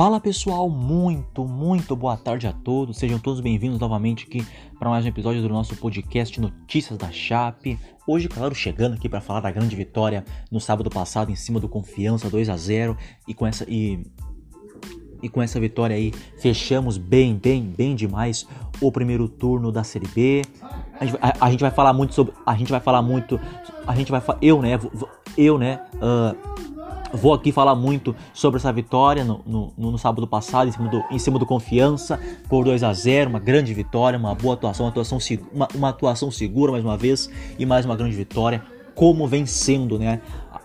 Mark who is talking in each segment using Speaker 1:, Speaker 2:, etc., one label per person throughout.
Speaker 1: Fala pessoal, muito, muito boa tarde a todos. Sejam todos bem-vindos novamente aqui para mais um episódio do nosso podcast Notícias da Chape. Hoje, claro, chegando aqui para falar da grande vitória no sábado passado em cima do Confiança 2 a 0 e com essa e e com essa vitória aí fechamos bem, bem, bem demais o primeiro turno da Série B. A gente, a, a gente vai falar muito sobre, a gente vai falar muito, a gente vai eu, né, eu, né, uh, Vou aqui falar muito sobre essa vitória no, no, no, sábado passado, em cima, do, em cima do Confiança, por 2 a 0 uma grande vitória, uma boa atuação, uma atuação, uma, uma atuação segura mais uma vez e mais uma grande vitória, como vem sendo né,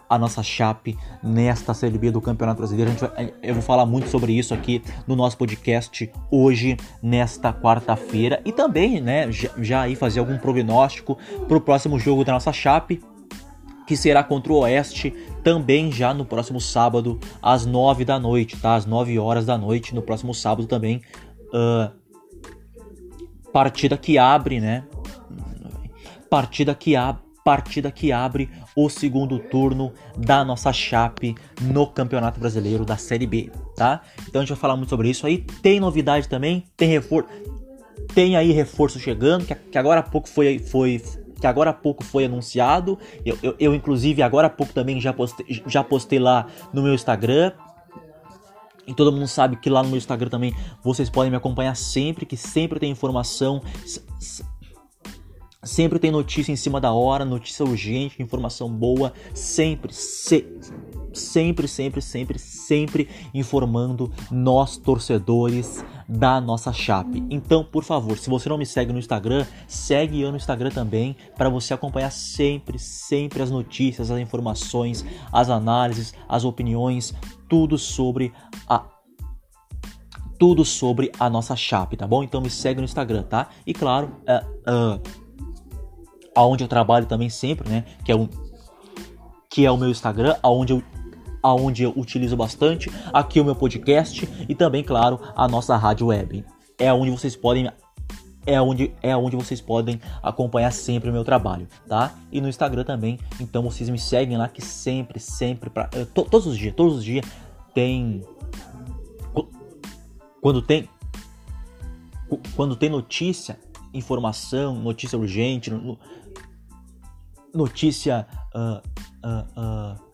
Speaker 1: a nossa chape nesta Série B do Campeonato Brasileiro. Vai, eu vou falar muito sobre isso aqui no nosso podcast hoje, nesta quarta-feira, e também né, já, já aí fazer algum prognóstico para o próximo jogo da nossa chape, que será contra o Oeste também já no próximo sábado às 9 da noite, tá? Às 9 horas da noite no próximo sábado também. Uh, partida que abre, né? Partida que abre partida que abre o segundo turno da nossa chape no Campeonato Brasileiro da Série B, tá? Então a gente vai falar muito sobre isso aí. Tem novidade também, tem reforço, tem aí reforço chegando, que, que agora há pouco foi, foi que agora há pouco foi anunciado. Eu, eu, eu, inclusive, agora há pouco também já postei, já postei lá no meu Instagram. E todo mundo sabe que lá no meu Instagram também vocês podem me acompanhar sempre, que sempre tem informação, sempre tem notícia em cima da hora, notícia urgente, informação boa, sempre, se, sempre, sempre, sempre, sempre informando nós torcedores da nossa Chape. Então, por favor, se você não me segue no Instagram, segue eu no Instagram também para você acompanhar sempre, sempre as notícias, as informações, as análises, as opiniões, tudo sobre a tudo sobre a nossa Chape, tá bom? Então me segue no Instagram, tá? E claro, uh, uh, aonde eu trabalho também sempre, né? Que é o que é o meu Instagram, aonde eu aonde eu utilizo bastante, aqui o meu podcast e também, claro, a nossa rádio web. É onde vocês podem é onde é onde vocês podem acompanhar sempre o meu trabalho, tá? E no Instagram também. Então vocês me seguem lá que sempre, sempre para eh, to, todos os dias, todos os dias tem quando tem quando tem notícia, informação, notícia urgente, notícia uh, uh, uh,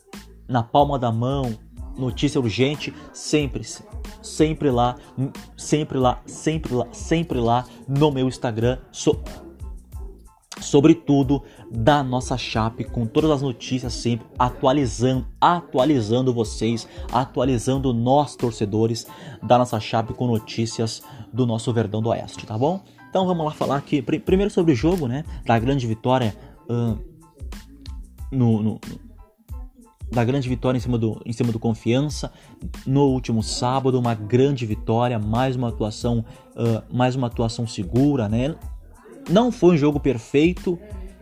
Speaker 1: na palma da mão, notícia urgente, sempre, sempre lá, sempre lá, sempre lá, sempre lá no meu Instagram. So, sobretudo da nossa chape com todas as notícias sempre atualizando, atualizando vocês, atualizando nós torcedores da nossa chape com notícias do nosso Verdão do Oeste, tá bom? Então vamos lá falar aqui primeiro sobre o jogo, né? Da grande vitória uh, no, no da grande vitória em cima do, em cima do Confiança no último sábado, uma grande vitória, mais uma atuação, uh, mais uma atuação segura, né? Não foi um jogo perfeito,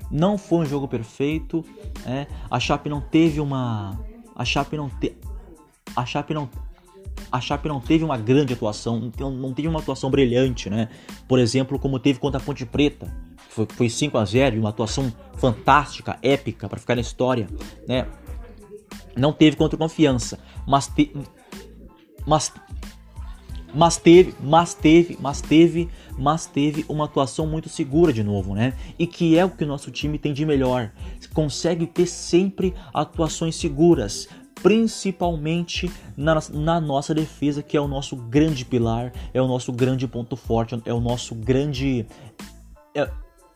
Speaker 1: não foi um jogo perfeito, né? A Chape não teve uma, a Chape não te, a Chape não a Chape não teve uma grande atuação, não teve uma atuação brilhante, né? Por exemplo, como teve contra a Ponte Preta, foi, foi 5 a 0 uma atuação fantástica, épica para ficar na história, né? Não teve contra confiança, mas, te, mas, mas teve, mas teve, mas teve, mas teve uma atuação muito segura de novo, né? E que é o que o nosso time tem de melhor. Consegue ter sempre atuações seguras, principalmente na, na, nossa defesa, que é o nosso grande pilar, é o nosso grande ponto forte, é o nosso grande. É,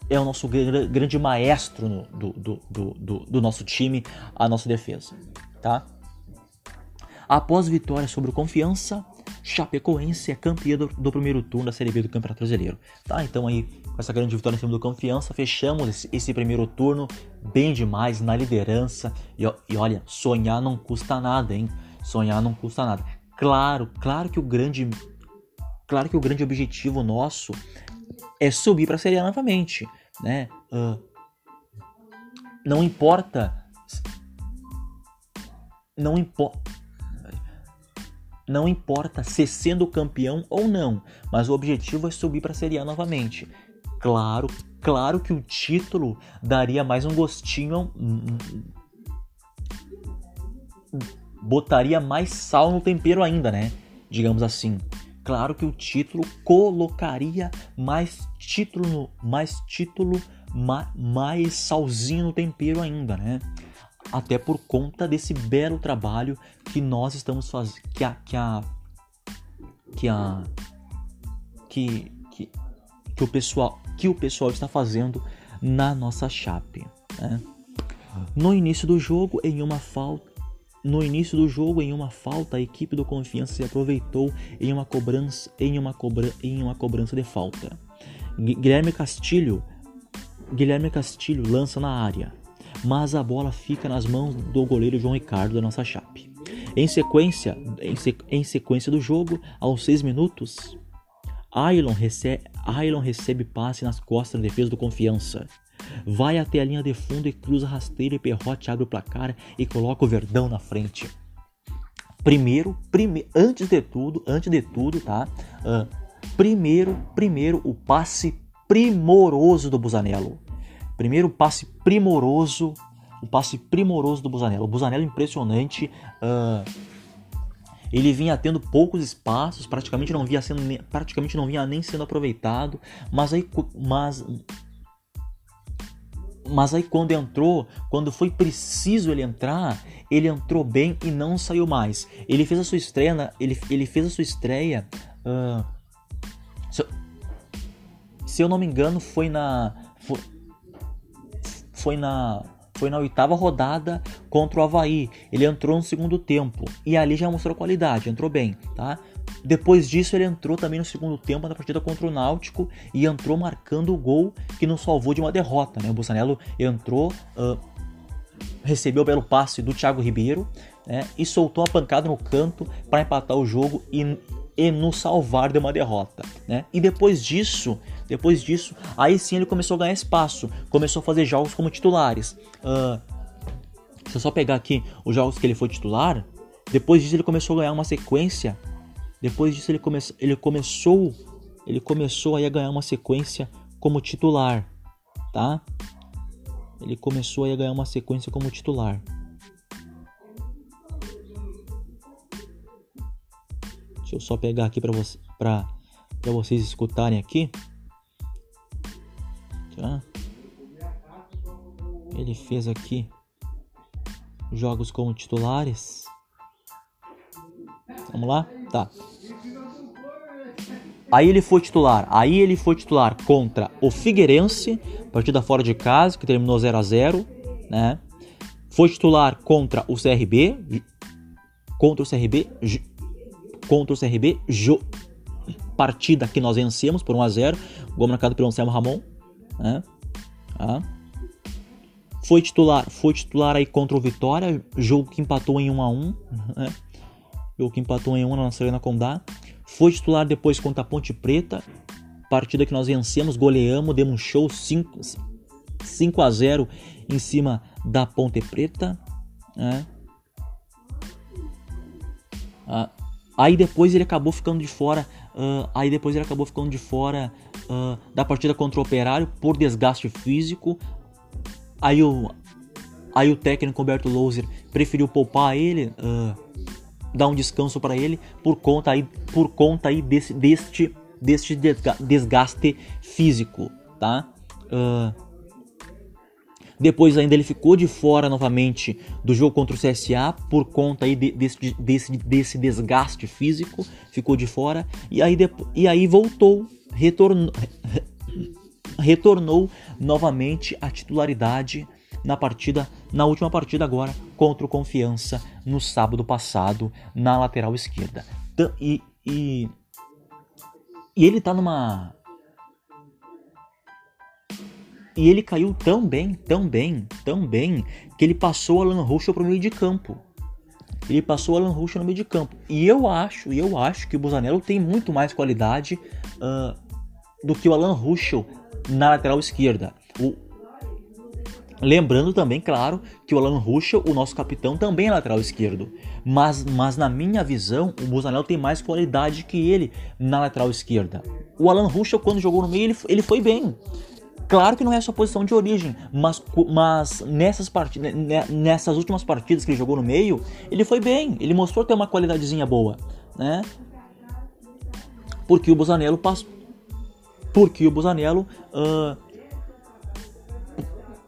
Speaker 1: é o nosso grande maestro do, do, do, do, nosso time, a nossa defesa tá? Após vitória sobre o Confiança, Chapecoense é campeã do, do, primeiro turno da Série B do Campeonato Brasileiro, tá? Então aí, com essa grande vitória em cima do Confiança, fechamos esse, esse primeiro turno bem demais na liderança. E, e olha, sonhar não custa nada, hein? Sonhar não custa nada. Claro, claro que o grande claro que o grande objetivo nosso é subir para a Série A novamente, né? Uh, não importa não importa. Não importa se sendo campeão ou não, mas o objetivo é subir para a Série A novamente. Claro, claro que o título daria mais um gostinho, botaria mais sal no tempero ainda, né? digamos assim. Claro que o título colocaria mais título, mais título, mais, mais salzinho no tempero ainda, né? Até por conta desse belo trabalho que nós estamos fazendo, que a, que a, que a, que, que, que o pessoal, que o pessoal está fazendo na nossa chape, né? No início do jogo, em uma falta no início do jogo, em uma falta, a equipe do Confiança se aproveitou em uma cobrança, em uma cobra, em uma cobrança de falta. Guilherme Castilho, Guilherme Castilho lança na área, mas a bola fica nas mãos do goleiro João Ricardo da nossa chape. Em sequência, em, em sequência do jogo, aos 6 minutos, Ailon recebe, Ailon recebe passe nas costas da defesa do Confiança vai até a linha de fundo e cruza rasteiro e perrote, abre o placar e coloca o Verdão na frente. Primeiro, prime, antes de tudo, antes de tudo, tá? Uh, primeiro, primeiro o passe primoroso do Busanello. Primeiro passe primoroso, o passe primoroso do Busanello. O Busanello impressionante. Uh, ele vinha tendo poucos espaços, praticamente não via sendo, praticamente não vinha nem sendo aproveitado, mas aí, mas mas aí quando entrou, quando foi preciso ele entrar, ele entrou bem e não saiu mais. Ele fez a sua estreia, ele, ele fez a sua estreia. Uh, se, eu, se, eu, não me engano, foi na foi, foi na foi na oitava rodada contra o Havaí. Ele entrou no segundo tempo e ali já mostrou qualidade, entrou bem, tá? Depois disso, ele entrou também no segundo tempo na partida contra o Náutico e entrou marcando o gol que nos salvou de uma derrota. Né? O Bussanello entrou, uh, recebeu o belo passe do Thiago Ribeiro né? e soltou a pancada no canto para empatar o jogo e, e nos salvar de uma derrota. Né? E depois disso, depois disso, aí sim ele começou a ganhar espaço, começou a fazer jogos como titulares. Uh, se eu só pegar aqui os jogos que ele foi titular, depois disso ele começou a ganhar uma sequência depois disso ele, come ele começou ele começou aí a ganhar uma sequência como titular, tá? Ele começou aí a ganhar uma sequência como titular. Deixa eu só pegar aqui para você, vocês escutarem aqui. Tá? Ele fez aqui jogos como titulares. Vamos lá? Tá. Aí ele foi titular. Aí ele foi titular contra o Figueirense, partida fora de casa, que terminou 0 a 0 né? Foi titular contra o CRB, contra o CRB, contra o CRB, jo, partida que nós vencemos por 1 a 0, gol marcado pelo Anselmo Ramon, né? Ah. Foi titular, foi titular aí contra o Vitória, jogo que empatou em 1 a 1, né? Jogo que empatou em 1 na nossa Arena Condá. Foi titular depois contra a Ponte Preta, partida que nós vencemos, goleamos, demos um show 5, 5 a 0 em cima da Ponte Preta. Né? Ah, aí depois ele acabou ficando de fora. Uh, aí depois ele acabou ficando de fora uh, da partida contra o Operário por desgaste físico. Aí o, aí o técnico Roberto Louser preferiu poupar ele. Uh, dar um descanso para ele por conta aí, por conta aí desse, deste, deste desgaste físico, tá? Uh, depois ainda ele ficou de fora novamente do jogo contra o CSA por conta aí de, desse, desse, desse desgaste físico, ficou de fora e aí, e aí voltou, retornou, retornou novamente à titularidade na partida, na última partida agora contra o Confiança no sábado passado na lateral esquerda. E, e, e ele tá numa e ele caiu tão bem, tão bem, tão bem que ele passou o Alan Ruschel para o meio de campo. Ele passou o Alan Ruschel no meio de campo. E eu acho, eu acho que o Busanello tem muito mais qualidade uh, do que o Alan Ruschel na lateral esquerda. O, Lembrando também, claro, que o Alan Ruschel, o nosso capitão, também é lateral esquerdo. Mas, mas na minha visão, o Busanello tem mais qualidade que ele na lateral esquerda. O Alan Ruschel, quando jogou no meio, ele, ele foi bem. Claro que não é a sua posição de origem, mas, mas nessas, partidas, nessas últimas partidas que ele jogou no meio, ele foi bem. Ele mostrou ter uma qualidadezinha boa, né? porque o Busanello passou. Porque o Busanello. Uh,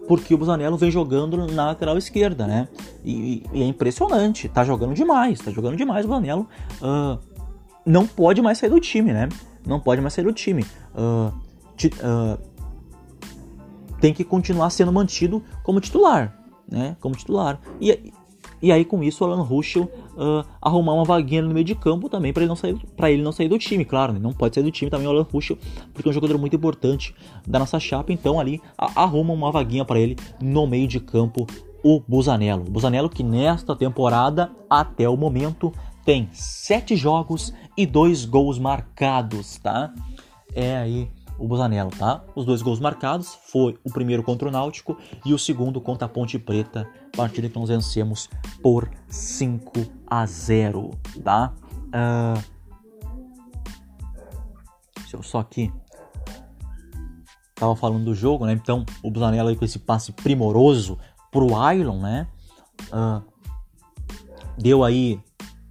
Speaker 1: porque o Busanello vem jogando na lateral esquerda, né? E, e, é impressionante, tá jogando demais, tá jogando demais o Busanello. Uh, não pode mais sair do time, né? Não pode mais sair do time. Uh, uh, tem que continuar sendo mantido como titular, né? Como titular. E, e aí com isso o Alan Ruschel uh, arrumar uma vaguinha no meio de campo também para ele não sair para ele não sair do time, claro, né? não pode sair do time também o Alan Ruschel, porque é um jogador muito importante da nossa chapa, então ali a, arruma uma vaguinha para ele no meio de campo o Busanello. Busanello que nesta temporada até o momento tem sete jogos e dois gols marcados, tá? É aí o Busanello, tá? Os dois gols marcados foi o primeiro contra o Náutico e o segundo contra a Ponte Preta, partida que nós vencemos por 5 a 0, tá? Uh, deixa eu só aqui tava falando do jogo, né? Então o Busanello aí com esse passe primoroso pro Ailon, né? Uh, deu aí,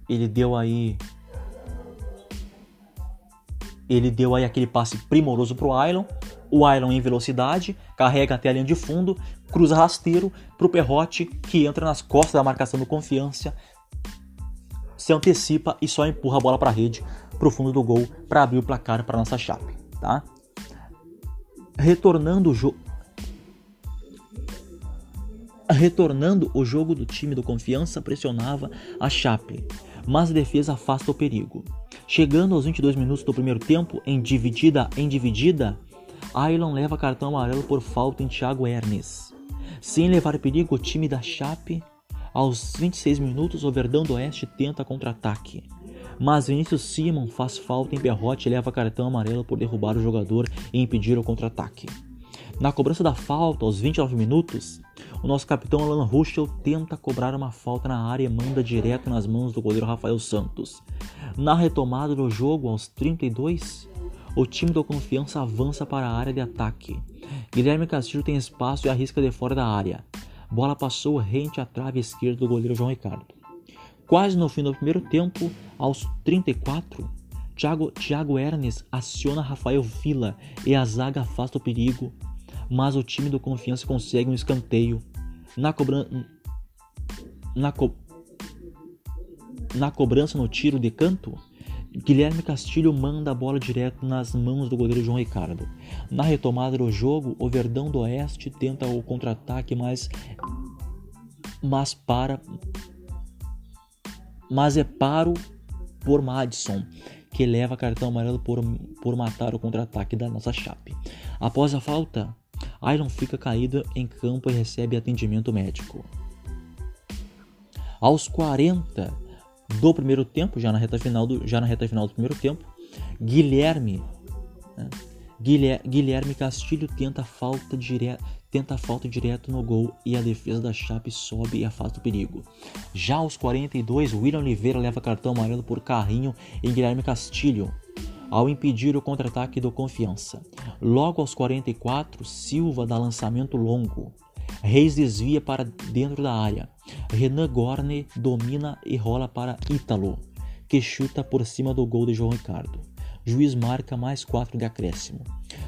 Speaker 1: ele deu aí ele deu aí aquele passe primoroso pro Ailon. O Ailon em velocidade, carrega até a linha de fundo, cruza rasteiro pro Perrote, que entra nas costas da marcação do Confiança, se antecipa e só empurra a bola para a rede, pro fundo do gol, para abrir o placar para nossa Chape, tá? Retornando o jogo Retornando o jogo do time do Confiança pressionava a Chape, mas a defesa afasta o perigo. Chegando aos 22 minutos do primeiro tempo, em dividida em dividida, Ailon leva cartão amarelo por falta em Thiago Hernes. Sem levar perigo, o time da Chape, aos 26 minutos, o Verdão do Oeste tenta contra-ataque. Mas Vinícius Simon faz falta em Perrote e leva cartão amarelo por derrubar o jogador e impedir o contra-ataque. Na cobrança da falta, aos 29 minutos, o nosso capitão Alan Ruschel tenta cobrar uma falta na área e manda direto nas mãos do goleiro Rafael Santos. Na retomada do jogo, aos 32, o time do Confiança avança para a área de ataque. Guilherme Castilho tem espaço e arrisca de fora da área. Bola passou rente à trave esquerda do goleiro João Ricardo. Quase no fim do primeiro tempo, aos 34, Thiago, Thiago Hernes aciona Rafael Vila e a zaga afasta o perigo mas o time do Confiança consegue um escanteio. Na, na, co... na cobrança no tiro de canto, Guilherme Castilho manda a bola direto nas mãos do goleiro João Ricardo. Na retomada do jogo, o Verdão do Oeste tenta o contra-ataque, mas mas para mas é paro por Madison, que leva cartão amarelo por, por matar o contra-ataque da nossa chape. Após a falta, Iron fica caído em campo e recebe atendimento médico. Aos 40 do primeiro tempo, já na reta final do, já na reta final do primeiro tempo, Guilherme né, Guilherme Castilho tenta falta direta tenta falta direto no gol e a defesa da Chape sobe e afasta o perigo. Já aos 42, William Oliveira leva cartão amarelo por carrinho em Guilherme Castilho ao impedir o contra-ataque do Confiança. Logo aos 44, Silva dá lançamento longo. Reis desvia para dentro da área. Renan Gorne domina e rola para Ítalo, que chuta por cima do gol de João Ricardo. Juiz marca mais 4 de acréscimo.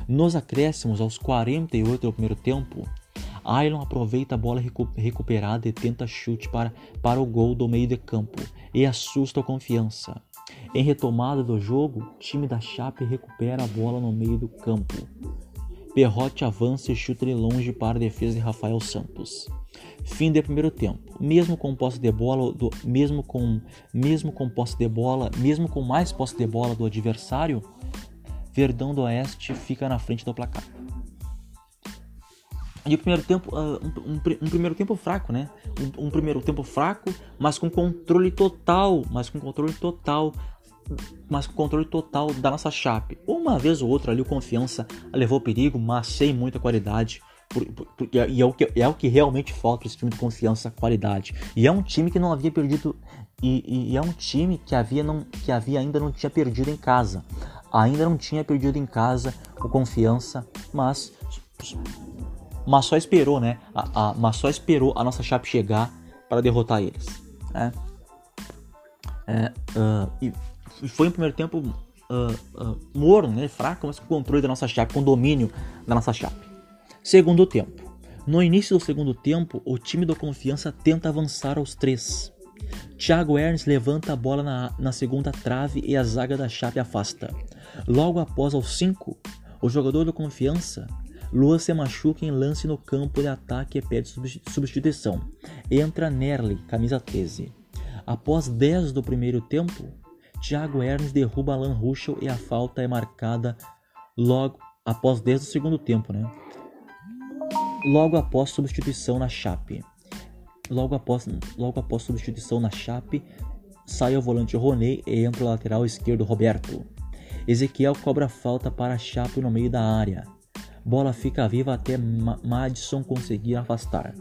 Speaker 1: Nos acréscimos, aos 48 do primeiro tempo, Ailon aproveita a bola recuperada e tenta chute para, para o gol do meio de campo e assusta a confiança. Em retomada do jogo, time da Chape recupera a bola no meio do campo. Perrote avança e chuta de longe para a defesa de Rafael Santos. Fim do primeiro tempo. Mesmo com posse de bola, do, mesmo com mesmo com posse de bola, mesmo com mais posse de bola do adversário, Verdão do Oeste fica na frente do placar. E o primeiro tempo, uh, um, um, um, primeiro tempo fraco, né? Um, um, primeiro tempo fraco, mas com controle total, mas com controle total, mas com controle total da nossa chape. Uma vez ou outra ali o confiança levou perigo, mas sem muita qualidade. Por, por, por, e é o, que, é o que realmente falta esse time de confiança, qualidade. E é um time que não havia perdido. E, e, e é um time que havia, não, que havia ainda não tinha perdido em casa. Ainda não tinha perdido em casa o confiança, mas mas só esperou, né? A, a, mas só esperou a nossa Chape chegar para derrotar eles. Né? É, uh, e foi um primeiro tempo uh, uh, morno, né? fraco, mas com controle da nossa chape, com domínio da nossa chape. Segundo tempo. No início do segundo tempo, o time do Confiança tenta avançar aos três. Thiago Ernst levanta a bola na, na segunda trave e a zaga da Chape afasta. Logo após aos 5, o jogador do Confiança, Lua se machuca em lance no campo de ataque e pede substituição. Entra Nerli, camisa 13. Após 10 do primeiro tempo, Thiago Ernst derruba Alan Ruschel e a falta é marcada logo após 10 do segundo tempo, né? Logo após substituição na Chape. Logo após, logo após substituição na Chape, sai o volante Roney e entra o lateral esquerdo Roberto. Ezequiel cobra falta para a Chape no meio da área. Bola fica viva até Madison conseguir afastar.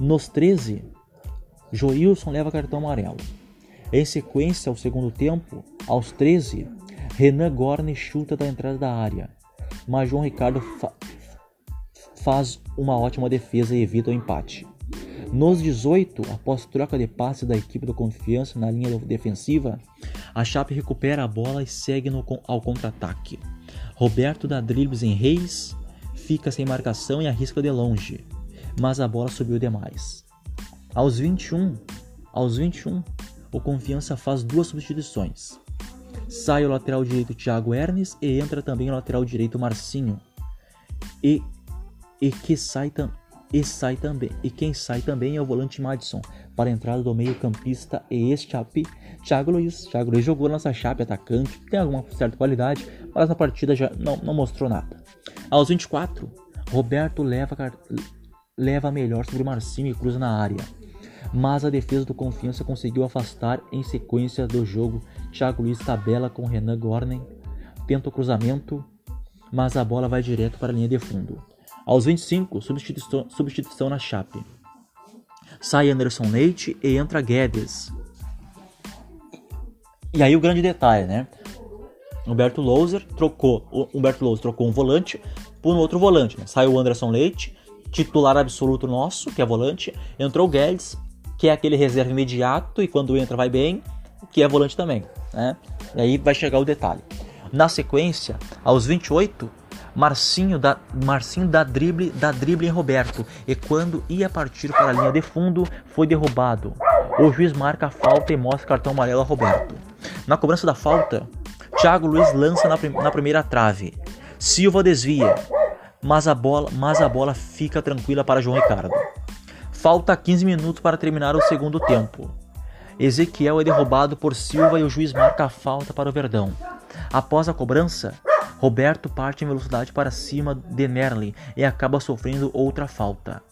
Speaker 1: Nos 13, Joilson leva cartão amarelo. Em sequência, ao segundo tempo, aos 13, Renan Gorne chuta da entrada da área, mas João Ricardo fa faz uma ótima defesa e evita o empate. Nos 18, após troca de passes da equipe do Confiança na linha defensiva, a Chape recupera a bola e segue no, ao contra-ataque. Roberto dá dribles em Reis, fica sem marcação e arrisca de longe, mas a bola subiu demais. Aos 21, aos 21, o Confiança faz duas substituições. Sai o lateral direito Thiago Ernes e entra também o lateral direito Marcinho. E, e que sai também e sai também. E quem sai também é o volante Madison para a entrada do meio-campista e ex-chape Thiago Luiz. Thiago Luiz jogou nossa chape atacante, tem alguma certa qualidade, mas na partida já não, não mostrou nada. Aos 24, Roberto leva, leva melhor sobre Marcinho e cruza na área. Mas a defesa do Confiança conseguiu afastar em sequência do jogo. Thiago Luiz tabela com Renan Gornen, tenta o cruzamento, mas a bola vai direto para a linha de fundo. Aos 25, substituição, substituição na Chape. Sai Anderson Leite e entra Guedes. E aí o grande detalhe, né? Humberto Louser trocou, Humberto Louser trocou um volante por um outro volante. Né? Saiu o Anderson Leite, titular absoluto nosso, que é volante. Entrou o Guedes, que é aquele reserva imediato e quando entra vai bem, que é volante também. Né? E aí vai chegar o detalhe. Na sequência, aos 28, Marcinho dá, Marcinho dá drible, dá drible em Roberto e quando ia partir para a linha de fundo foi derrubado. O juiz marca a falta e mostra cartão amarelo a Roberto. Na cobrança da falta, Thiago Luiz lança na, prim na primeira trave. Silva desvia, mas a bola, mas a bola fica tranquila para João Ricardo. Falta 15 minutos para terminar o segundo tempo. Ezequiel é derrubado por Silva e o juiz marca a falta para o Verdão. Após a cobrança, Roberto parte em velocidade para cima de Merlin e acaba sofrendo outra falta.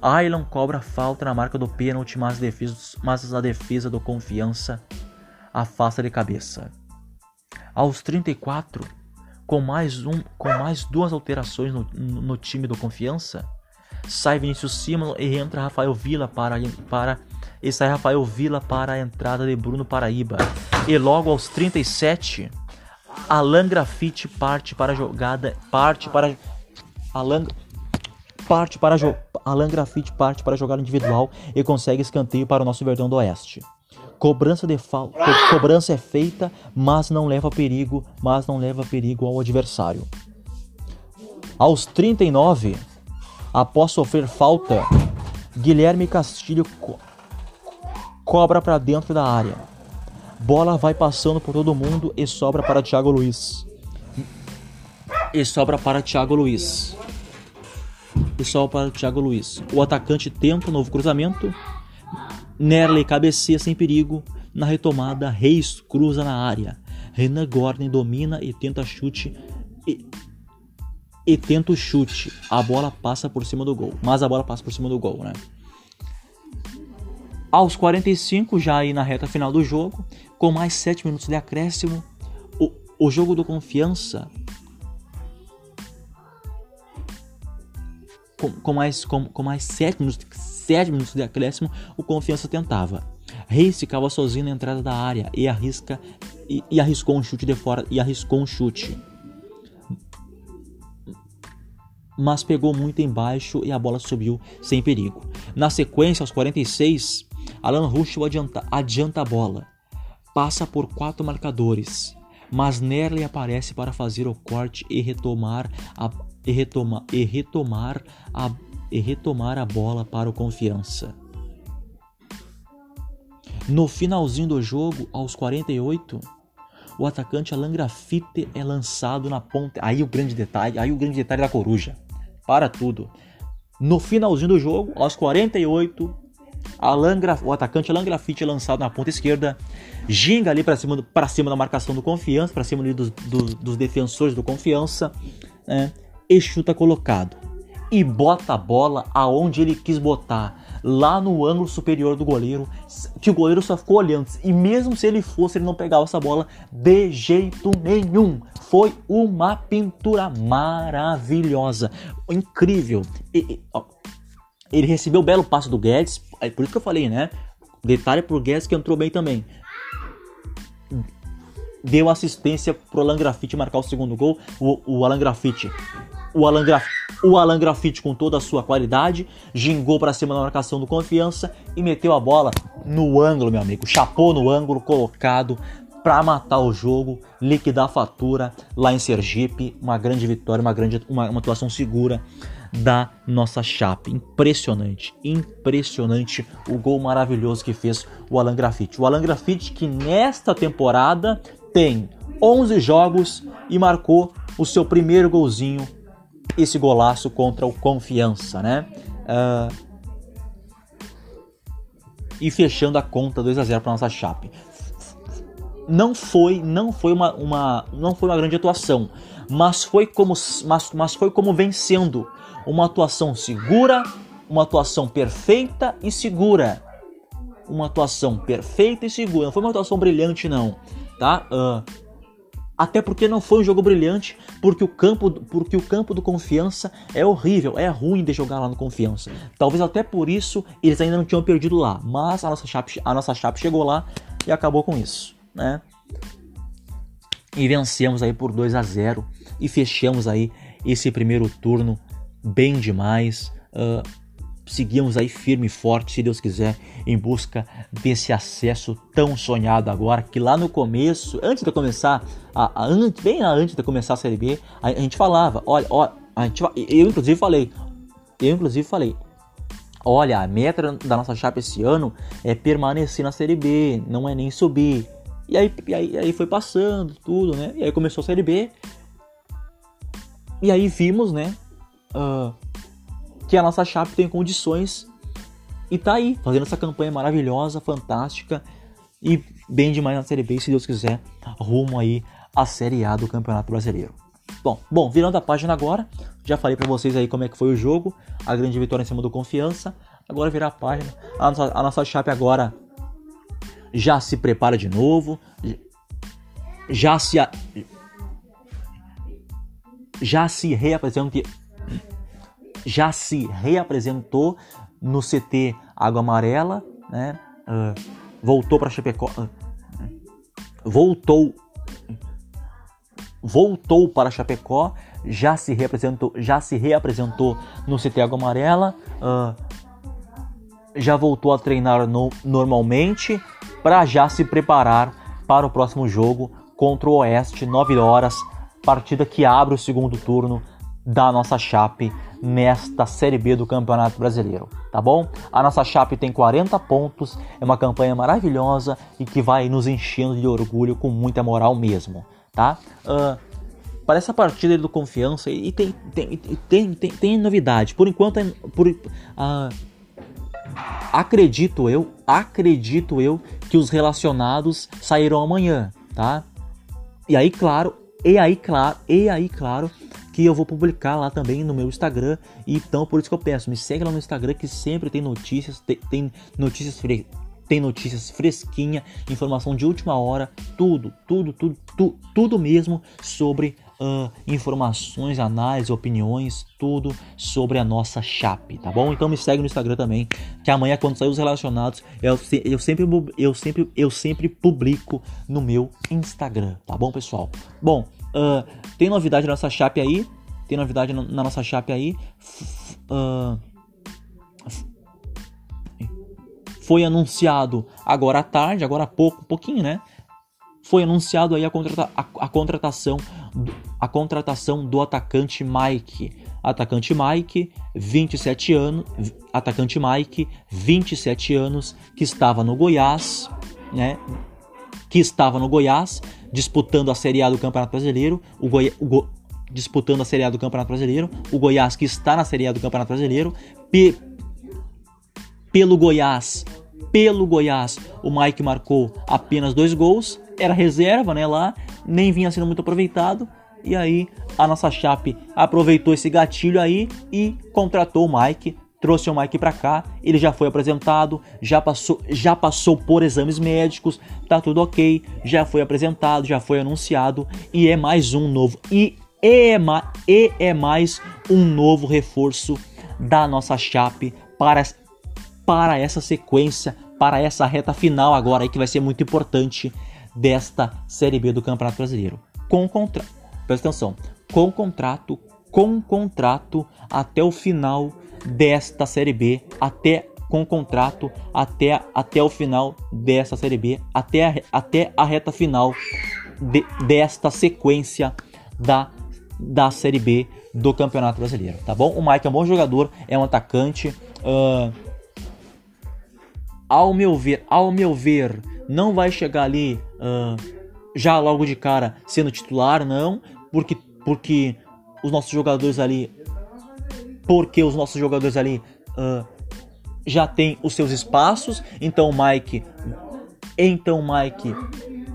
Speaker 1: Aylan cobra falta na marca do pênalti, mas, mas a defesa do confiança afasta de cabeça. Aos 34, com mais, um, com mais duas alterações no, no time do confiança, sai Vinícius Simon e entra Rafael Vila para, para e sai Rafael Vila para a entrada de Bruno Paraíba. E logo aos 37, Alan Grafite parte para a jogada, parte para Alan parte para jo... Alan Grafite parte para jogar individual e consegue escanteio para o nosso Verdão do Oeste. Cobrança de falta, Co cobrança é feita, mas não leva perigo, mas não leva perigo ao adversário. Aos 39, após sofrer falta, Guilherme Castilho co cobra para dentro da área. Bola vai passando por todo mundo e sobra para Thiago Luiz. E sobra para Thiago Luiz. E sobra para Thiago Luiz. O atacante tenta um novo cruzamento. Nerley cabeceia sem perigo. Na retomada, Reis cruza na área. Renan Gordon domina e tenta chute. E, e tenta o chute. A bola passa por cima do gol. Mas a bola passa por cima do gol, né? Aos 45, já aí na reta final do jogo, com mais 7 minutos de acréscimo, o, o jogo do confiança com, com, mais, com, com mais 7 minutos, 7 minutos de acréscimo, o confiança tentava. Reis ficava sozinho na entrada da área e arrisca e, e arriscou um chute de fora e arriscou um chute. Mas pegou muito embaixo e a bola subiu sem perigo. Na sequência, aos 46, Alan Ruschel adianta, adianta a bola. Passa por quatro marcadores. mas Nerley aparece para fazer o corte e retomar a, e retoma, e retomar a, e retomar a bola para o confiança. No finalzinho do jogo, aos 48, o atacante Alan Grafite é lançado na ponta. Aí o grande detalhe, aí o grande detalhe da coruja. Para tudo. No finalzinho do jogo, aos 48, Alan Graf... o atacante Alan Grafite é lançado na ponta esquerda, ginga ali para cima, cima da marcação do Confiança, para cima dos, dos, dos, defensores do Confiança, né? e chuta colocado. E bota a bola aonde ele quis botar lá no ângulo superior do goleiro, que o goleiro só ficou olhando. E mesmo se ele fosse, ele não pegava essa bola de jeito nenhum. Foi uma pintura maravilhosa, incrível. E, e, ó, ele recebeu o belo passo do Guedes, é por isso que eu falei, né? Detalhe pro Guedes que entrou bem também. Deu assistência pro Alan Grafite marcar o segundo gol. O, o Alan Grafite o Alan, Graf... o Alan Grafite, com toda a sua qualidade, gingou para cima da marcação do Confiança e meteu a bola no ângulo, meu amigo. Chapou no ângulo, colocado para matar o jogo, liquidar a fatura lá em Sergipe. Uma grande vitória, uma grande uma, uma atuação segura da nossa Chape. Impressionante, impressionante o gol maravilhoso que fez o Alan Grafite. O Alan Grafite que nesta temporada tem 11 jogos e marcou o seu primeiro golzinho esse golaço contra o Confiança, né? Uh, e fechando a conta 2 a 0 para nossa Chape. Não foi, não foi uma, uma, não foi uma grande atuação, mas foi como, mas, mas foi como vencendo uma atuação segura, uma atuação perfeita e segura, uma atuação perfeita e segura. Não foi uma atuação brilhante não, tá? Uh, até porque não foi um jogo brilhante, porque o campo, porque o campo do Confiança é horrível, é ruim de jogar lá no Confiança. Talvez até por isso eles ainda não tinham perdido lá, mas a nossa Chape, a nossa Chape chegou lá e acabou com isso, né? E vencemos aí por 2 a 0 e fechamos aí esse primeiro turno bem demais. Uh, seguimos aí firme e forte, se Deus quiser, em busca desse acesso tão sonhado agora, que lá no começo, antes de começar, a, a, bem antes de começar a Série B, a, a gente falava, olha, olha gente, eu inclusive falei, eu inclusive falei, olha, a meta da nossa chapa esse ano é permanecer na Série B, não é nem subir. E aí, e aí, aí foi passando tudo, né? E aí começou a Série B. E aí vimos, né? Uh, que a nossa Chape tem condições e tá aí, fazendo essa campanha maravilhosa, fantástica e bem demais na Série B, se Deus quiser, rumo aí à Série A do Campeonato Brasileiro. Bom, bom, virando a página agora, já falei para vocês aí como é que foi o jogo, a grande vitória em cima do Confiança. Agora virar a página, a nossa, a nossa Chape agora já se prepara de novo, já se já se reapresenta já se reapresentou no CT Água Amarela, né? Uh, voltou para Chapecó, uh, voltou voltou para Chapecó, já se reapresentou, já se reapresentou no CT Água Amarela, uh, já voltou a treinar no, normalmente para já se preparar para o próximo jogo contra o Oeste, 9 horas, partida que abre o segundo turno da nossa Chape nesta Série B do Campeonato Brasileiro, tá bom? A nossa Chape tem 40 pontos, é uma campanha maravilhosa e que vai nos enchendo de orgulho com muita moral mesmo, tá? Uh, para essa partida do Confiança e tem, tem, tem, tem, tem novidade. Por enquanto, é, por, uh, acredito eu, acredito eu que os relacionados sairão amanhã, tá? E aí, claro, e aí, claro, e aí, claro, que eu vou publicar lá também no meu Instagram. Então, por isso que eu peço, me segue lá no Instagram que sempre tem notícias, tem, tem notícias fre tem notícias fresquinha, informação de última hora, tudo, tudo, tudo, tu, tudo mesmo sobre uh, informações, análises, opiniões, tudo sobre a nossa chape, tá bom? Então me segue no Instagram também, que amanhã quando sair os relacionados, eu, eu sempre eu sempre eu sempre publico no meu Instagram, tá bom, pessoal? Bom, Uh, tem novidade na nossa chape aí. Tem novidade na, nossa chape aí. Uh, foi anunciado agora à tarde, agora há pouco, um pouquinho, né? foi anunciado aí a, contrata a, a, contratação a contratação do atacante Mike. Atacante Mike, 27 anos, atacante Mike, 27 anos, que estava no Goiás, né? Que estava no Goiás, disputando a Série A do Campeonato Brasileiro, o, Goi o Go disputando a Série A do Campeonato Brasileiro, o Goiás que está na Série A do Campeonato Brasileiro, pe pelo Goiás, pelo Goiás, o Mike marcou apenas dois gols, era reserva, né, lá, nem vinha sendo muito aproveitado, e aí a nossa Chape aproveitou esse gatilho aí e contratou o Mike, trouxe o Mike para cá, ele já foi apresentado, já passou, já passou por exames médicos, tá tudo ok, já foi apresentado, já foi anunciado e é mais um novo e é, e é mais um novo reforço da nossa Chape para para essa sequência, para essa reta final agora aí que vai ser muito importante desta Série B do Campeonato Brasileiro. Com contrato, presta atenção, com contrato, com contrato até o final desta Série B, até com contrato até, até o final desta Série B, até a, até a reta final de, desta sequência da, da Série B do Campeonato Brasileiro, tá bom? O Mike é um bom jogador, é um atacante. Uh, ao meu ver, ao meu ver, não vai chegar ali uh, já logo de cara sendo titular, não, porque porque os nossos jogadores ali, porque os nossos jogadores ali uh, já tem os seus espaços, então Mike, então Mike,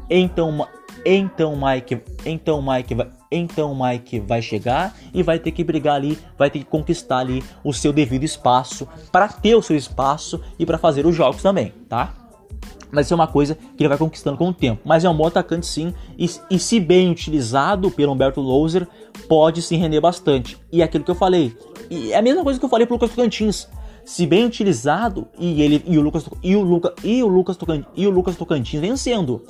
Speaker 1: então então Mike, então Mike vai então Mike vai chegar e vai ter que brigar ali, vai ter que conquistar ali o seu devido espaço para ter o seu espaço e para fazer os jogos também, tá? Mas isso é uma coisa que ele vai conquistando com o tempo. Mas é um bom atacante sim, e, e se bem utilizado pelo Humberto Louser, pode se render bastante. E é aquilo que eu falei, e é a mesma coisa que eu falei pro Lucas Tocantins. Se bem utilizado e ele e o Lucas e o Lucas e o Lucas Tocantins, e o Lucas Tocantins vencendo.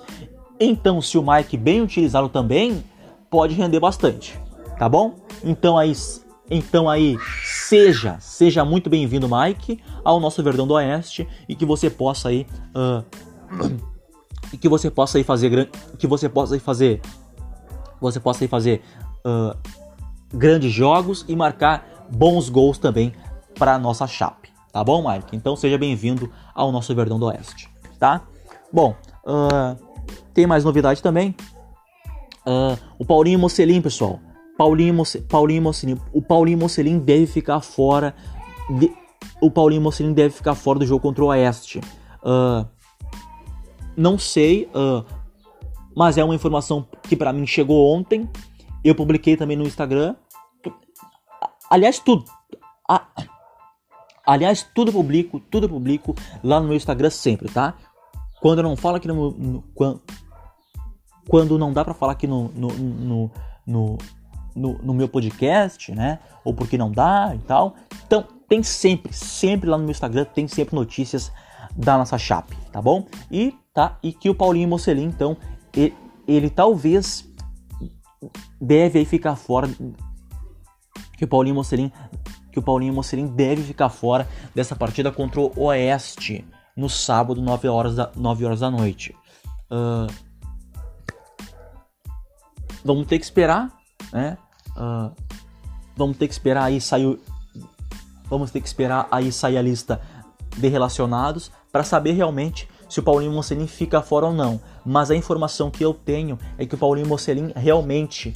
Speaker 1: Então, se o Mike bem utilizado também, pode render bastante, tá bom? Então aí, então aí seja, seja muito bem-vindo, Mike, ao nosso Verdão do Oeste e que você possa aí uh, e que você possa aí fazer que você possa aí fazer você possa aí fazer uh, grandes jogos e marcar bons gols também para nossa chape, tá bom, Mike? Então seja bem-vindo ao nosso Verdão do Oeste, tá? Bom, uh, tem mais novidade também. Uh, o Paulinho Mocelin, pessoal. Paulinho, Moce, Paulinho Mocelin. O Paulinho Mocelin deve ficar fora. De, o Paulinho Mocelin deve ficar fora do jogo contra o Oeste. Uh, não sei, uh, mas é uma informação que para mim chegou ontem. Eu publiquei também no Instagram. Aliás, tudo. aliás, tudo publico, tudo publico lá no meu Instagram sempre, tá? Quando eu não falo aqui no, no quando, quando não dá para falar aqui no, no, no, no, no, no meu podcast, né? Ou porque não dá e tal. Então, tem sempre, sempre lá no meu Instagram, tem sempre notícias da nossa chape, tá bom? E tá e que o Paulinho Mocelin, então, ele, ele talvez deve aí ficar fora que o Paulinho Mocelin que o Paulinho Mocelin deve ficar fora dessa partida contra o Oeste no sábado, 9 horas da, 9 horas da noite. Uh, vamos ter que esperar, né? Uh, vamos ter que esperar aí sair, vamos ter que esperar aí sair a lista de relacionados para saber realmente se o Paulinho Mocelin fica fora ou não. Mas a informação que eu tenho é que o Paulinho Mocelin realmente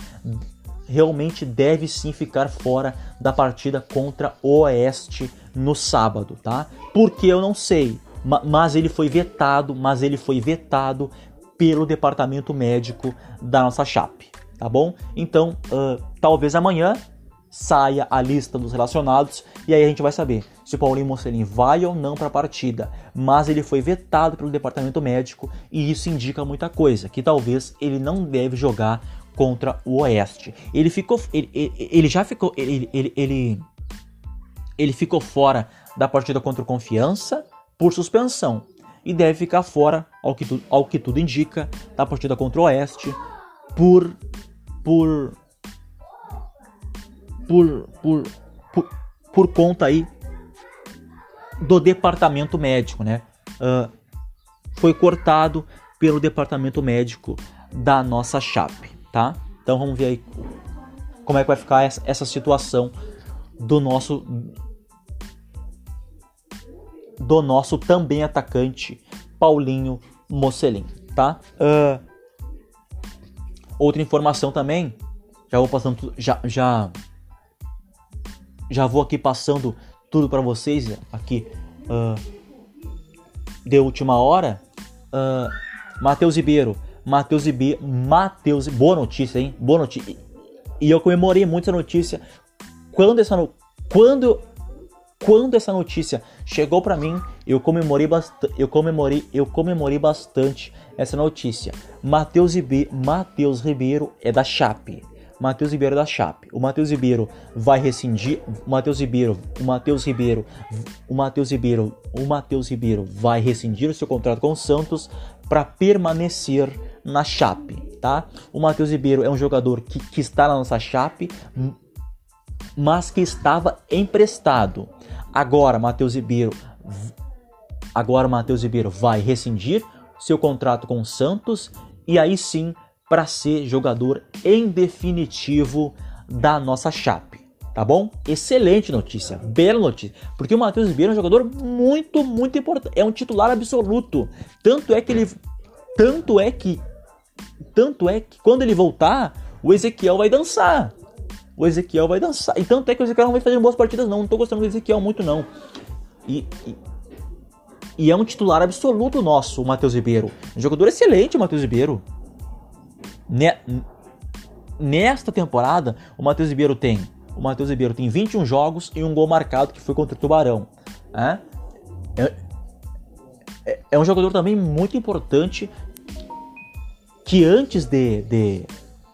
Speaker 1: realmente deve sim ficar fora da partida contra o Oeste no sábado, tá? Porque eu não sei, mas ele foi vetado, mas ele foi vetado pelo departamento médico da nossa chape tá bom? Então, uh, talvez amanhã saia a lista dos relacionados e aí a gente vai saber se o Paulinho Mocelin vai ou não para a partida. Mas ele foi vetado pelo departamento médico e isso indica muita coisa, que talvez ele não deve jogar contra o Oeste. Ele ficou, ele, ele, já ficou, ele, ele, ele, ele ficou fora da partida contra o Confiança por suspensão e deve ficar fora, ao que, tu, ao que tudo indica, da partida contra o Oeste por por por, por, por, por conta aí do departamento médico, né? Uh, foi cortado pelo departamento médico da nossa Chape, tá? Então vamos ver aí como é que vai ficar essa, situação do nosso do nosso também atacante Paulinho Mocelin, tá? Uh, outra informação também, já vou passando já já já vou aqui passando tudo para vocês aqui uh, de última hora. Uh, Matheus Ribeiro, Matheus Ribeiro, Matheus, boa notícia, hein? Boa notícia. E eu comemorei muito essa notícia quando essa no... quando quando essa notícia chegou para mim, eu comemorei bastante, eu comemorei, eu comemorei bastante essa notícia. Matheus Ribeiro, Matheus Ribeiro é da Chape. Matheus Ribeiro da Chape. O Matheus Ribeiro vai rescindir. O Matheus Ribeiro, o Matheus Ribeiro, o Matheus Ribeiro, o Matheus Ribeiro vai rescindir o seu contrato com o Santos para permanecer na Chape, tá? O Matheus Ribeiro é um jogador que, que está na nossa Chape, mas que estava emprestado. Agora, Matheus Ribeiro, agora Matheus Ribeiro vai rescindir seu contrato com o Santos e aí sim para ser jogador em definitivo da nossa Chape. Tá bom? Excelente notícia, bela notícia. Porque o Matheus Ribeiro é um jogador muito, muito importante. É um titular absoluto. Tanto é que ele. Tanto é que. Tanto é que quando ele voltar, o Ezequiel vai dançar. O Ezequiel vai dançar. E tanto é que o Ezequiel não vai fazer boas partidas, não. Não tô gostando do Ezequiel muito, não. E, e, e é um titular absoluto nosso, o Matheus Ribeiro. Um jogador excelente, o Matheus Ribeiro. Nesta temporada, o Matheus Ribeiro tem o Matheus Ribeiro tem 21 jogos e um gol marcado que foi contra o Tubarão. É, é, é um jogador também muito importante que antes de, de,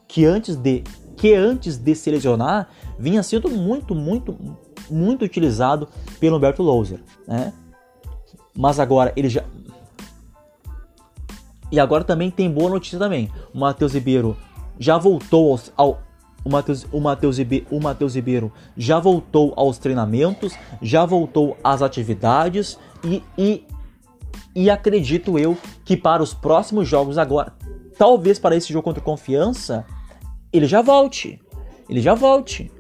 Speaker 1: que antes de que antes de se lesionar vinha sendo muito muito muito utilizado pelo Humberto Louser, né? Mas agora ele já e agora também tem boa notícia também. O Matheus Ribeiro já voltou ao, o Matheus, o Matheus, o Ribeiro já voltou aos treinamentos, já voltou às atividades e, e, e acredito eu que para os próximos jogos agora, talvez para esse jogo contra Confiança, ele já volte. Ele já volte.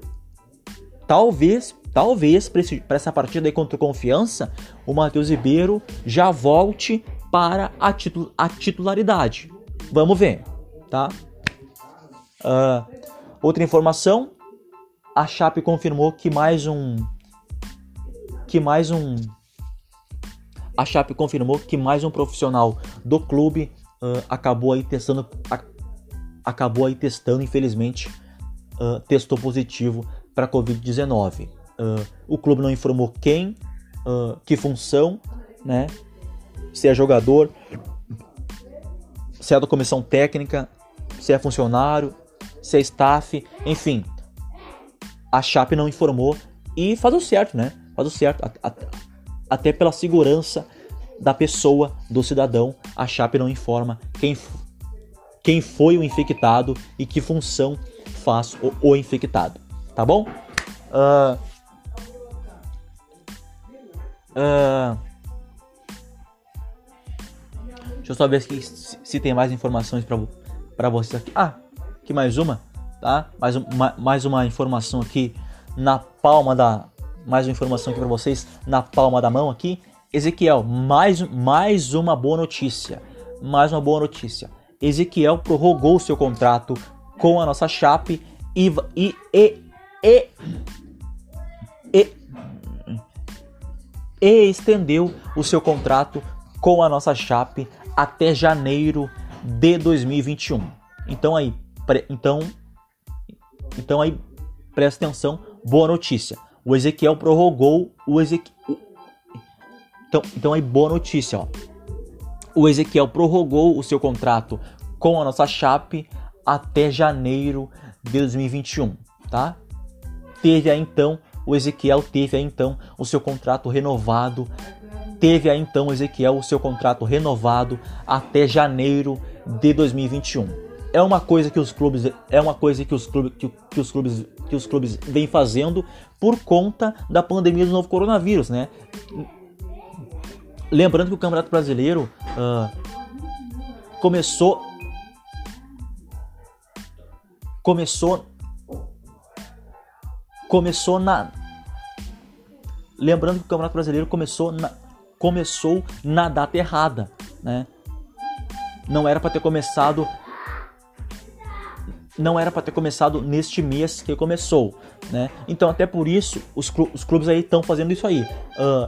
Speaker 1: Talvez, talvez para essa partida aí contra Confiança, o Matheus Ribeiro já volte para a, titul a titularidade. Vamos ver, tá? Uh, Outra informação, a Chape confirmou que mais um que mais um a Chape confirmou que mais um profissional do clube uh, acabou aí testando acabou aí testando infelizmente uh, testou positivo para covid-19 uh, o clube não informou quem que função né se é jogador se é da comissão técnica se é funcionário se é staff, enfim. A Chape não informou e faz o certo, né? Faz o certo. Até pela segurança da pessoa, do cidadão, a Chape não informa quem, quem foi o infectado e que função faz o, o infectado. Tá bom? Uh, uh, deixa eu só ver aqui se tem mais informações para vocês aqui. Ah, aqui mais uma, tá? Mais uma, mais uma informação aqui na palma da mais uma informação aqui para vocês na palma da mão aqui. Ezequiel, mais mais uma boa notícia. Mais uma boa notícia. Ezequiel prorrogou seu contrato com a nossa Chape e e e, e, e, e estendeu o seu contrato com a nossa Chape até janeiro de 2021. Então aí, então, então aí presta atenção, boa notícia. O Ezequiel prorrogou o Ezequiel. Então, então aí boa notícia, ó. O Ezequiel prorrogou o seu contrato com a nossa Chape até janeiro de 2021, tá? Teve aí então, o Ezequiel teve aí então o seu contrato renovado. Teve aí então Ezequiel o seu contrato renovado até janeiro de 2021 é uma coisa que os clubes é uma coisa que os clubes que, que, os clubes que os clubes vêm fazendo por conta da pandemia do novo coronavírus, né? Lembrando que o Campeonato Brasileiro uh, começou começou começou na lembrando que o Campeonato Brasileiro começou na, começou na data errada, né? Não era para ter começado não era para ter começado neste mês que começou, né? Então até por isso os, os clubes aí estão fazendo isso aí, uh,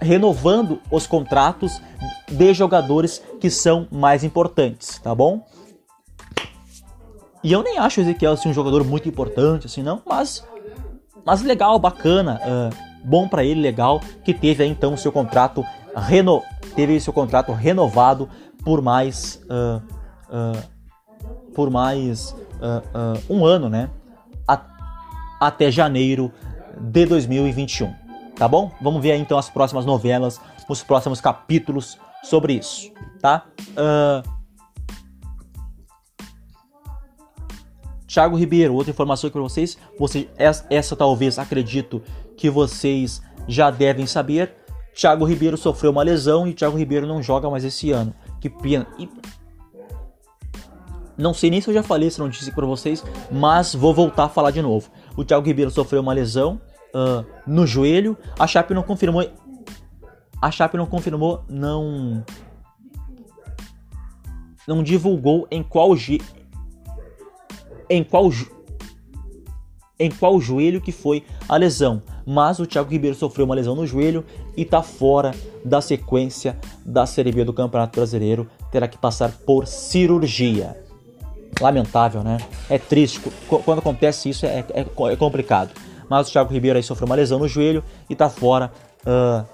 Speaker 1: renovando os contratos de jogadores que são mais importantes, tá bom? E eu nem acho o Ezequiel assim, um jogador muito importante, assim, não, mas, mas legal, bacana, uh, bom para ele, legal, que teve aí então seu contrato reno, teve seu contrato renovado por mais uh, uh, por mais um ano, né? A, até janeiro de 2021, tá bom? Vamos ver aí então as próximas novelas, os próximos capítulos sobre isso, tá? Uh, Thiago Ribeiro, outra informação aqui para vocês. Você, essa, essa talvez acredito que vocês já devem saber. Thiago Ribeiro sofreu uma lesão e Thiago Ribeiro não joga mais esse ano. Que pena. E... Não sei nem se eu já falei essa notícia para vocês, mas vou voltar a falar de novo. O Thiago Ribeiro sofreu uma lesão uh, no joelho. A Chape não confirmou. A Chape não confirmou, não não divulgou em qual em qual em qual joelho que foi a lesão, mas o Thiago Ribeiro sofreu uma lesão no joelho e está fora da sequência da Série B do Campeonato Brasileiro, terá que passar por cirurgia. Lamentável, né? É triste, quando acontece isso é, é, é complicado. Mas o Thiago Ribeiro aí sofreu uma lesão no joelho e está fora uh,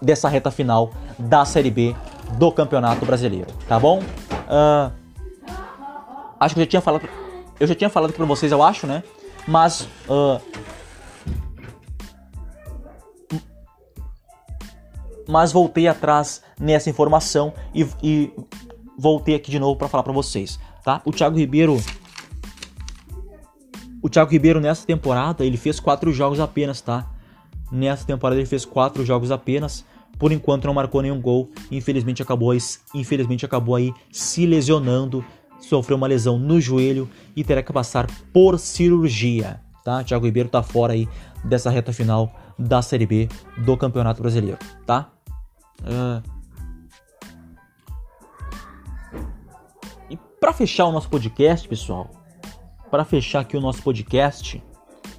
Speaker 1: dessa reta final da Série B do Campeonato Brasileiro, tá bom? Uh, Acho que eu já tinha falado. Eu já tinha falado para vocês, eu acho, né? Mas. Uh, mas voltei atrás nessa informação e, e voltei aqui de novo para falar para vocês, tá? O Thiago Ribeiro. O Thiago Ribeiro nessa temporada ele fez quatro jogos apenas, tá? Nessa temporada ele fez quatro jogos apenas. Por enquanto não marcou nenhum gol. Infelizmente acabou, infelizmente acabou aí se lesionando sofreu uma lesão no joelho e terá que passar por cirurgia. Tá? Thiago Ribeiro está fora aí dessa reta final da Série B do Campeonato Brasileiro, tá? Uh... E para fechar o nosso podcast, pessoal, para fechar aqui o nosso podcast,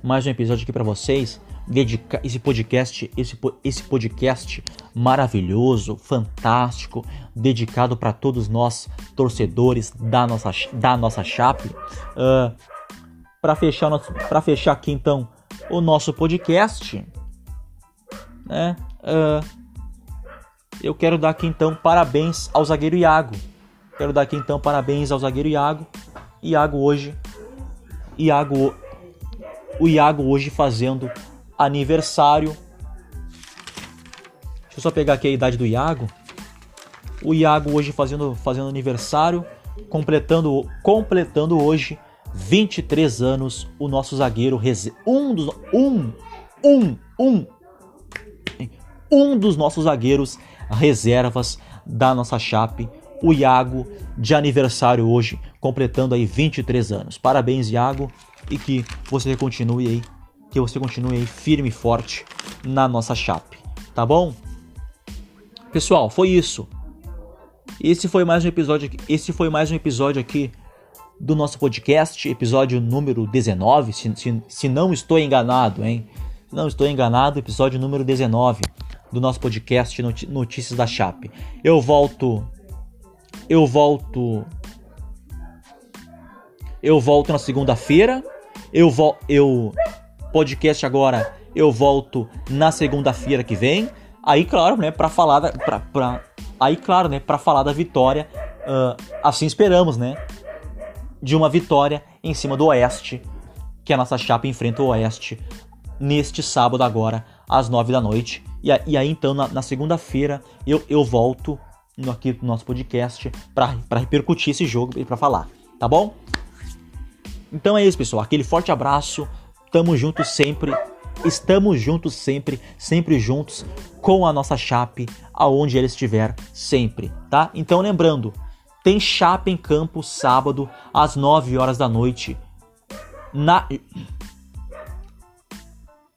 Speaker 1: mais um episódio aqui para vocês, dedicar esse podcast, esse, esse podcast maravilhoso, fantástico, dedicado para todos nós torcedores da nossa da nossa Chape. Uh, para fechar nosso, para fechar aqui então o nosso podcast, né? Uh, eu quero dar aqui então parabéns ao zagueiro Iago. Quero dar aqui então parabéns ao zagueiro Iago. Iago hoje, Iago, o Iago hoje fazendo aniversário. Deixa eu só pegar aqui a idade do Iago. O Iago hoje fazendo, fazendo aniversário, completando, completando hoje 23 anos, o nosso zagueiro um dos um um um um dos nossos zagueiros reservas da nossa chape, o Iago de aniversário hoje, completando aí 23 anos. Parabéns, Iago, e que você continue aí que você continue aí firme e forte na nossa chape, tá bom? Pessoal, foi isso. Esse foi mais um episódio aqui, esse foi mais um episódio aqui do nosso podcast, episódio número 19, se, se, se não estou enganado, hein? Não estou enganado, episódio número 19 do nosso podcast Notícias da Chape. Eu volto eu volto eu volto na segunda-feira. Eu vou eu podcast agora eu volto na segunda-feira que vem. Aí, claro, né, para falar da, pra, pra, aí, claro, né, para falar da vitória, uh, assim esperamos, né, de uma vitória em cima do Oeste, que a nossa chapa enfrenta o Oeste neste sábado agora às nove da noite. E, e aí então na, na segunda-feira eu, eu volto no, aqui no nosso podcast para repercutir esse jogo e para falar, tá bom? Então é isso, pessoal. Aquele forte abraço. Tamo junto sempre Estamos juntos sempre, sempre juntos com a nossa Chape, aonde ela estiver sempre, tá? Então lembrando, tem Chape em campo sábado às 9 horas da noite na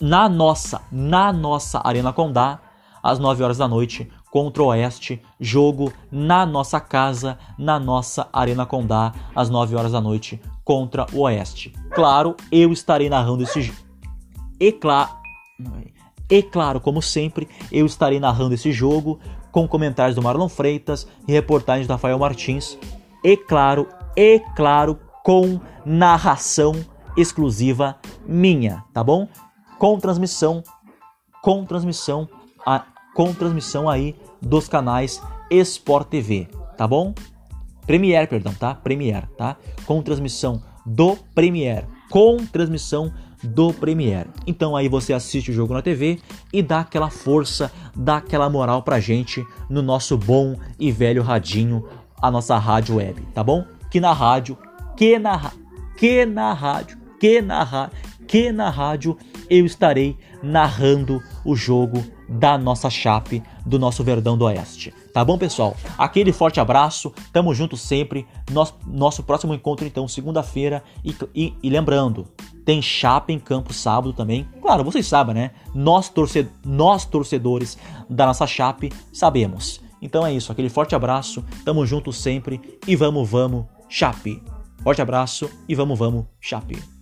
Speaker 1: na nossa, na nossa Arena Condá, às 9 horas da noite, contra o Oeste, jogo na nossa casa, na nossa Arena Condá, às 9 horas da noite, contra o Oeste. Claro, eu estarei narrando esse jogo. E claro, e claro, como sempre, eu estarei narrando esse jogo com comentários do Marlon Freitas e reportagens do Rafael Martins. E claro, e claro, com narração exclusiva minha, tá bom? Com transmissão, com transmissão, a, com transmissão aí dos canais Sport TV, tá bom? Premiere, perdão, tá? Premiere, tá? Com transmissão do Premiere, com transmissão do Premiere. Então aí você assiste o jogo na TV e dá aquela força, dá aquela moral pra gente no nosso bom e velho radinho, a nossa rádio web, tá bom? Que na rádio, que na que na rádio, que na rádio, que na rádio eu estarei narrando o jogo da nossa chape, do nosso Verdão do Oeste. Tá bom, pessoal? Aquele forte abraço, tamo junto sempre. Nosso, próximo encontro, então, segunda-feira. E, e, e, lembrando, tem chape em campo sábado também. Claro, vocês sabem, né? Nós, torced nós torcedores da nossa chape, sabemos. Então é isso, aquele forte abraço, tamo junto sempre e vamos, vamos, chape. Forte abraço e vamos, vamos, chape.